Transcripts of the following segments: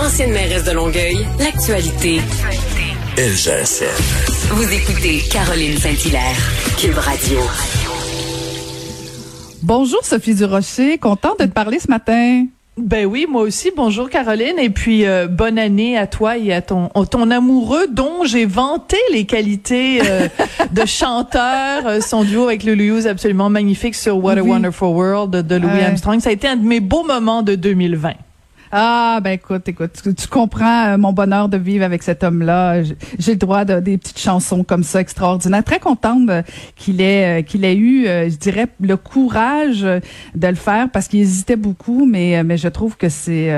Ancienne mairesse de Longueuil, l'actualité. LGSN. Vous écoutez Caroline Saint-Hilaire, Cube Radio. Bonjour Sophie Durocher, contente de te parler ce matin. Ben oui, moi aussi. Bonjour Caroline et puis euh, bonne année à toi et à ton ton amoureux dont j'ai vanté les qualités euh, de chanteur, euh, son duo avec Lulu Hughes absolument magnifique sur What a Oui. Wonderful World de, de Louis Ouais. Armstrong. Ça a été un de mes beaux moments de 2020. Ah ben écoute, écoute, tu, tu comprends euh, mon bonheur de vivre avec cet homme-là. J'ai- le droit de des petites chansons comme ça extraordinaires. Très contente euh, qu'il ait euh, qu'il ait eu, je dirais, le courage de le faire parce qu'il hésitait beaucoup, mais mais je trouve que c'est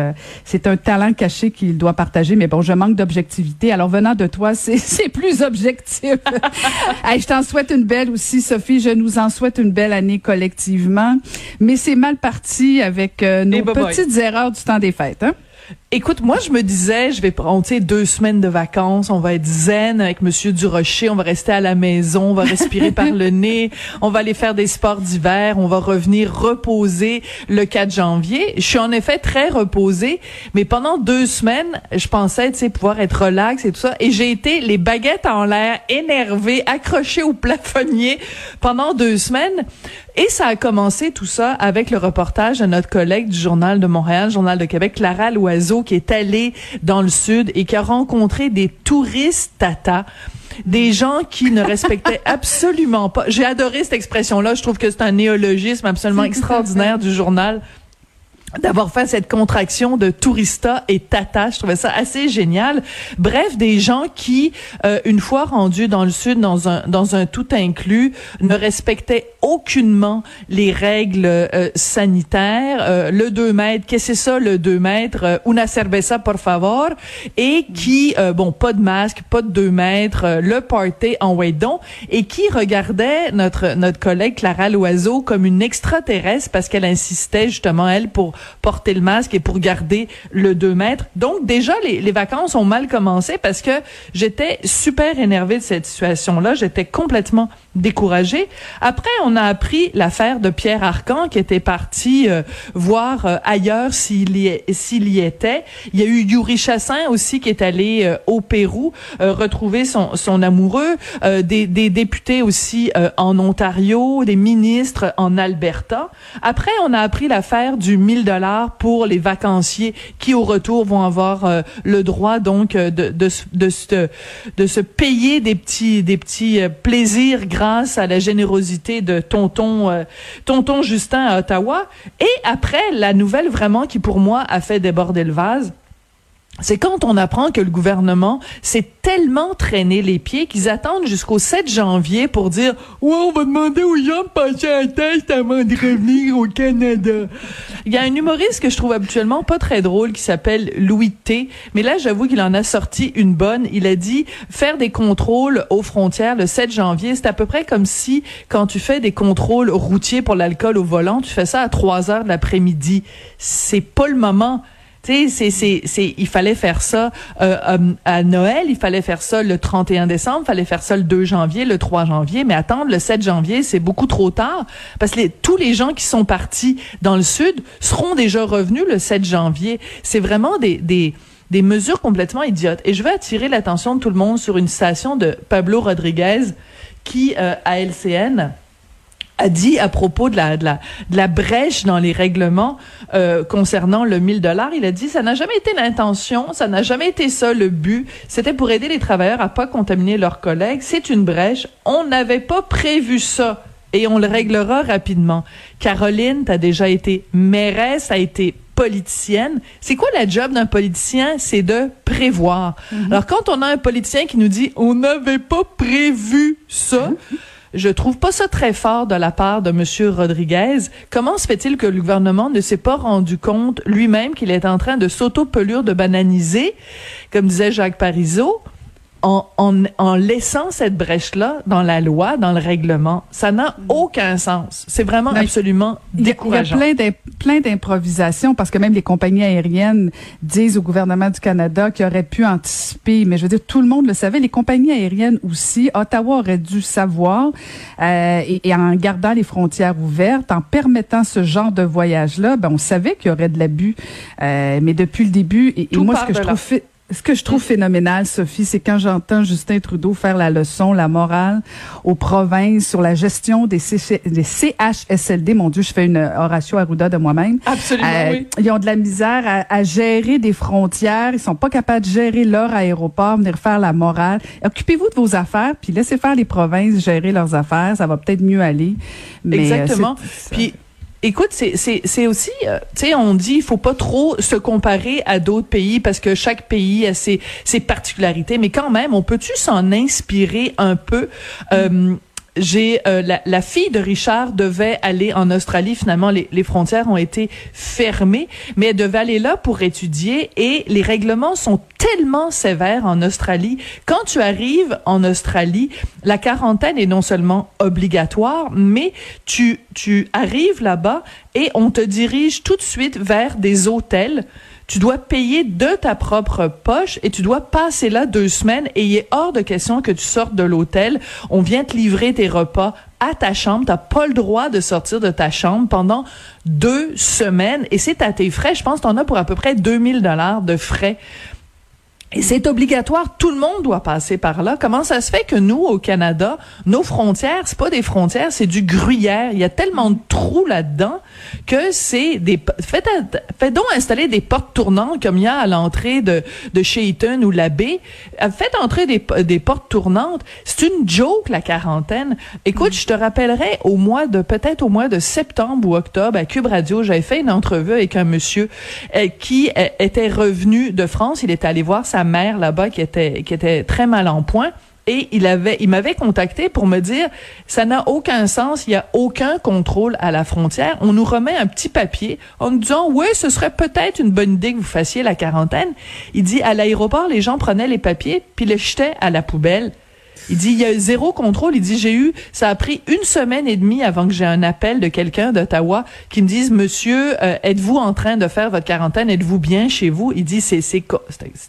c'est un talent caché qu'il doit partager. Mais bon, je manque d'objectivité. Alors venant de toi, c'est plus objectif. Hey, je t'en souhaite une belle aussi, Sophie. Je nous en souhaite une belle année collectivement. Mais c'est mal parti avec nos petites erreurs du temps des fêtes. feita. Écoute, moi, je me disais, je vais prendre, tu sais, deux semaines de vacances, on va être zen avec Monsieur Durocher, on va rester à la maison, on va respirer par le nez, on va aller faire des sports d'hiver, on va revenir reposer le 4 janvier. Je suis en effet très reposée, mais pendant deux semaines, je pensais, tu sais, pouvoir être relax et tout ça, et j'ai été les baguettes en l'air, énervée, accrochée au plafonnier pendant deux semaines. Et ça a commencé tout ça avec le reportage de notre collègue du Journal de Montréal, Journal de Québec, Clara Loiseau, qui est allée dans le sud et qui a rencontré des touristes tata. Des gens qui ne respectaient absolument pas. J'ai adoré cette expression-là. Je trouve que c'est un néologisme absolument extraordinaire du journal d'avoir fait cette contraction de tourista et tata. Je trouvais ça assez génial. Bref, des gens qui, euh, une fois rendus dans le sud, dans un dans un tout inclus, ne respectaient aucunement les règles euh, sanitaires. Euh, le 2 mètres, qu'est-ce que c'est ça le 2 mètres? Euh, una cerveza, por favor. Et qui, euh, bon, pas de masque, pas de 2 mètres, euh, le party en Waydon, et qui regardait notre notre collègue Clara Loiseau comme une extraterrestre parce qu'elle insistait justement, elle, pour porter le masque et pour garder le 2 mètres. Donc, déjà, les, les vacances ont mal commencé parce que j'étais super énervée de cette situation-là. J'étais complètement découragée. Après, on a appris l'affaire de Pierre Arcan qui était parti euh, voir euh, ailleurs s'il y, s'il y était. Il y a eu Yuri Chassin aussi qui est allé euh, au Pérou euh, retrouver son, son amoureux. Euh, des, des députés aussi euh, en Ontario, des ministres en Alberta. Après, on a appris l'affaire du 1000 dollars pour les vacanciers qui, au retour, vont avoir le droit donc de, de, de, se- de se payer des petits, des petits plaisirs grâce à la générosité de tonton, euh, tonton Justin à Ottawa. Et après, la nouvelle vraiment qui, pour moi, a fait déborder le vase, c'est quand on apprend que le gouvernement s'est tellement traîné les pieds qu'ils attendent jusqu'au 7 janvier pour dire Ouais, on va demander aux gens de passer un test avant de revenir au Canada. Il y a un humoriste que je trouve habituellement pas très drôle qui s'appelle Louis T. Mais là, j'avoue qu'il en a sorti une bonne. Il a dit faire des contrôles aux frontières le 7 janvier, c'est à peu près comme si quand tu fais des contrôles routiers pour l'alcool au volant, tu fais ça à 3 heures de l'après-midi. C'est pas le moment. Tu sais, c'est, c'est, il fallait faire ça euh, euh, à Noël, il fallait faire ça le 31 décembre, il fallait faire ça le 2 janvier, le 3 janvier, mais attendre le 7 janvier, c'est beaucoup trop tard parce que tous les gens qui sont partis dans le sud seront déjà revenus le 7 janvier. C'est vraiment des, des, des mesures complètement idiotes. Et je veux attirer l'attention de tout le monde sur une citation de Pablo Rodriguez qui, euh, à LCN, a dit à propos de la, de la, de la brèche dans les règlements euh, concernant le 1000 dollars, il a dit ça n'a jamais été l'intention, ça n'a jamais été ça le but. C'était pour aider les travailleurs à pas contaminer leurs collègues. C'est une brèche. On n'avait pas prévu ça et on le réglera rapidement. Caroline, t'as déjà été mairesse, a été politicienne. C'est quoi la job d'un politicien? C'est de prévoir. Alors, quand on a un politicien qui nous dit, on n'avait pas prévu ça, je trouve pas ça très fort de la part de Monsieur Rodriguez. Comment se fait-il que le gouvernement ne s'est pas rendu compte lui-même qu'il est en train de s'auto-pelure de bananiser, comme disait Jacques Parizeau? En, en, en laissant cette brèche-là dans la loi, dans le règlement. Ça n'a mm. aucun sens. C'est vraiment absolument décourageant. Il y a plein d'improvisations parce que même les compagnies aériennes disent au gouvernement du Canada qu'ils auraient pu anticiper. Mais je veux dire, tout le monde le savait. Les compagnies aériennes aussi. Ottawa aurait dû savoir euh, et, et, en gardant les frontières ouvertes, en permettant ce genre de voyage-là, ben on savait qu'il y aurait de l'abus. Euh, mais depuis le début, et, moi ce que je trouve ce que je trouve phénoménal, Sophie, c'est quand j'entends Justin Trudeau faire la leçon, la morale aux provinces sur la gestion des, des CHSLD. Mon Dieu, je fais une Horatio Arruda de moi-même. Absolument, euh, oui. Ils ont de la misère à, à, gérer des frontières. Ils sont pas capables de gérer leur aéroport, venir faire la morale. Occupez-vous de vos affaires, puis laissez faire les provinces gérer leurs affaires. Ça va peut-être mieux aller. Mais euh, Exactement. Puis Écoute, c'est aussi, euh, tu sais, on dit il faut pas trop se comparer à d'autres pays parce que chaque pays a ses, particularités, mais quand même, on peut-tu s'en inspirer un peu? Euh, j'ai euh, la, la, fille de Richard devait aller en Australie. Finalement, les, les, frontières ont été fermées, mais elle devait aller là pour étudier. Et les règlements sont tellement sévères en Australie. Quand tu arrives en Australie, la quarantaine est non seulement obligatoire, mais tu tu arrives là-bas et on te dirige tout de suite vers des hôtels tu dois payer de ta propre poche et tu dois passer là deux semaines et il est hors de question que tu sortes de l'hôtel. On vient te livrer tes repas à ta chambre. T'as pas le droit de sortir de ta chambre pendant deux semaines et c'est à tes frais. Je pense que t'en as pour à peu près 2000 dollars de frais c'est obligatoire, tout le monde doit passer par là. Comment ça se fait que nous, au Canada, nos frontières, c'est pas des frontières, c'est du gruyère. Il y a tellement de trous là-dedans que c'est des... Faites, faites donc installer des portes tournantes comme il y a à l'entrée de, de Shayton ou la baie. Euh, faites entrer des, des portes tournantes. C'est une joke, la quarantaine. Écoute, je te rappellerai au mois de, peut-être au mois de septembre ou octobre, à Cube Radio, j'avais fait une entrevue avec un monsieur euh, qui euh, était revenu de France. Il était allé voir sa mère là-bas qui était très mal en point et il avait il m'avait contacté pour me dire ça n'a aucun sens, il y a aucun contrôle à la frontière. On nous remet un petit papier en nous disant oui, ce serait peut-être une bonne idée que vous fassiez la quarantaine. Il dit à l'aéroport les gens prenaient les papiers puis les jetaient à la poubelle. Il dit, il y a zéro contrôle. Il dit, j'ai eu, ça a pris une semaine et demie avant que j'ai un appel de quelqu'un d'Ottawa qui me dise, monsieur, euh, êtes-vous en train de faire votre quarantaine? Êtes-vous bien chez vous? Il dit, c'est, c'est,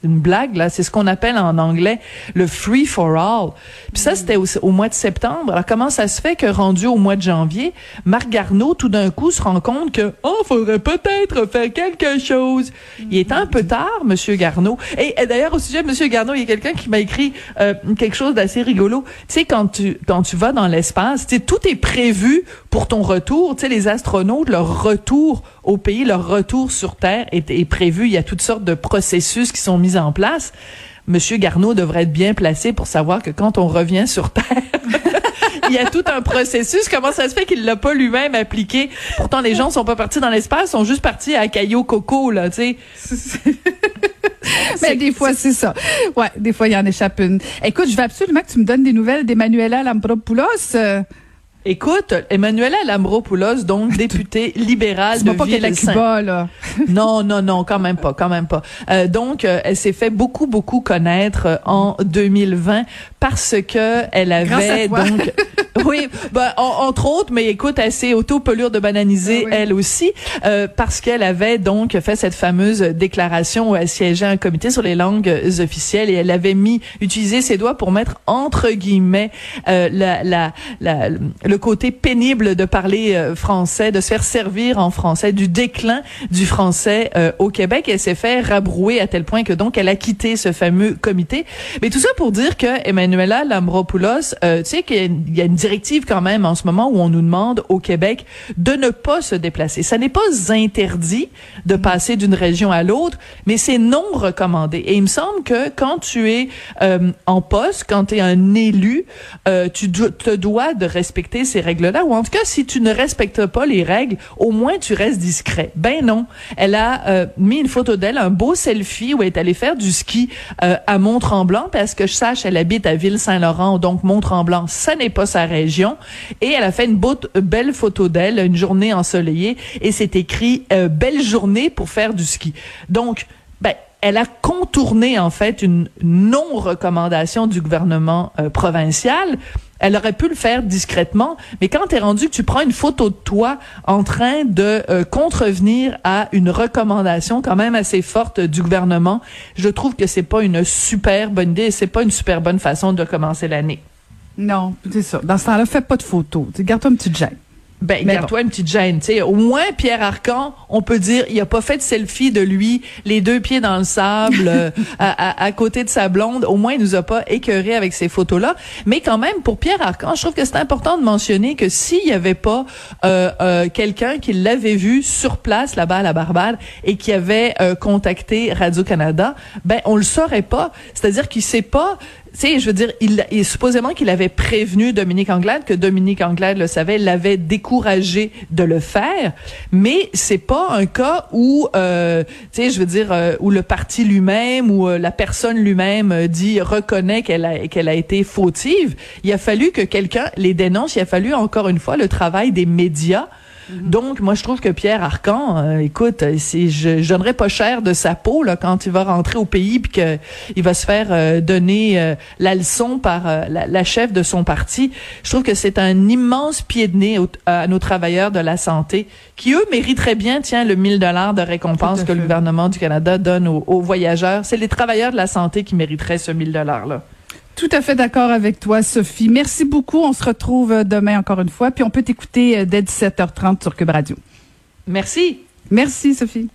une blague, là. C'est ce qu'on appelle en anglais le free for all. Puis ça, c'était au, mois de septembre. Alors, comment ça se fait que rendu au mois de janvier, Marc Garneau, tout d'un coup, se rend compte que, oh, faudrait peut-être faire quelque chose. Il est un peu tard, monsieur Garneau. Et, d'ailleurs, au sujet de monsieur Garneau, il y a quelqu'un qui m'a écrit euh, quelque chose d'assez rigolo. Tu sais, quand tu, quand tu vas dans l'espace, tu tout est prévu pour ton retour. Tu sais, les astronautes, leur retour au pays, leur retour sur Terre est, est prévu. Il y a toutes sortes de processus qui sont mis en place. Monsieur Garneau devrait être bien placé pour savoir que quand on revient sur Terre, il y a tout un processus. Comment ça se fait qu'il l'a pas lui-même appliqué? Pourtant, les gens sont pas partis dans l'espace, sont juste partis à Caillou Coco, là, tu sais. Mais des fois, c'est ça. Ouais, des fois, il y en échappe une. Écoute, je veux absolument que tu me donnes des nouvelles d'Emmanuela Lampropoulos. Écoute, Emmanuela Lambropoulos, donc députée libérale de pas Cuba, là. non, non, non, quand même pas, quand même pas. Euh, donc, euh, elle s'est fait beaucoup, beaucoup connaître euh, en 2020 parce que elle avait donc, oui, ben, entre autres, mais écoute, elle s'est auto-pelure de bananiser ah elle aussi parce qu'elle avait donc fait cette fameuse déclaration où elle siégeait un comité sur les langues officielles et elle avait mis, utilisé ses doigts pour mettre entre guillemets la, la, la le côté pénible de parler euh, français, de se faire servir en français, du déclin du français euh, au Québec. Elle s'est fait rabrouer à tel point que donc elle a quitté ce fameux comité. Mais tout ça pour dire que Emmanuela Lambropoulos, euh, tu sais qu'il y a une directive quand même en ce moment où on nous demande au Québec de ne pas se déplacer. Ça n'est pas interdit de passer d'une région à l'autre, mais c'est non recommandé. Et il me semble que quand tu es en poste, quand tu es un élu, tu te dois de respecter ces règles-là, ou en tout cas, si tu ne respectes pas les règles, au moins tu restes discret. Ben non. Elle a euh, mis une photo d'elle, un beau selfie où elle est allée faire du ski euh, à Mont-Tremblant, parce que je sache, elle habite à Ville-Saint-Laurent, donc Mont-Tremblant, ça n'est pas sa région. Et elle a fait une beau, belle photo d'elle, une journée ensoleillée, et c'est écrit euh, belle journée pour faire du ski. Donc ben, elle a contourné en fait une non-recommandation du gouvernement euh, provincial. Elle aurait pu le faire discrètement, mais quand tu es rendu que tu prends une photo de toi en train de euh, contrevenir à une recommandation quand même assez forte du gouvernement, je trouve que c'est pas une super bonne idée, c'est pas une super bonne façon de commencer l'année. Non, c'est ça. Dans ce temps-là, fais pas de photos. Garde-toi une petite gêne. Ben, garde-toi une petite gêne. sais. Au moins, Pierre Arcan, on peut dire, il a pas fait de selfie de lui, les deux pieds dans le sable, euh, à, à, côté de sa blonde. Au moins, il nous a pas écœuré avec ces photos-là. Mais quand même, pour Pierre Arcan, je trouve que c'est important de mentionner que s'il y avait pas euh, euh, quelqu'un qui l'avait vu sur place là-bas à la Barbade et qui avait euh, contacté Radio-Canada, ben, on le saurait pas. C'est-à-dire qu'il sait pas tu sais, je veux dire, il, il supposément qu'il avait prévenu Dominique Anglade, que Dominique Anglade le savait, l'avait découragé de le faire, mais c'est pas un cas où, euh, tu sais, je veux dire, euh, où le parti lui-même ou euh, la personne lui-même euh, dit reconnaît qu'elle a qu'elle a été fautive. Il a fallu que quelqu'un les dénonce. Il a fallu encore une fois le travail des médias Mhm. Donc, moi, je trouve que Pierre Arcan, euh, écoute, c'est, je, je donnerais pas cher de sa peau là quand il va rentrer au pays puis qu'il va se faire euh, donner euh, la leçon par la, la, chef de son parti. Je trouve que c'est un immense pied de nez à nos travailleurs de la santé qui eux mériteraient bien, tiens, le 1000 dollars de récompense que le gouvernement du Canada donne aux, aux voyageurs. C'est les travailleurs de la santé qui mériteraient ce 1000 dollars là. Tout à fait d'accord avec toi, Sophie. Merci beaucoup. On se retrouve demain encore une fois. Puis on peut t'écouter dès 17h30 sur Cube Radio. Merci. Merci, Sophie.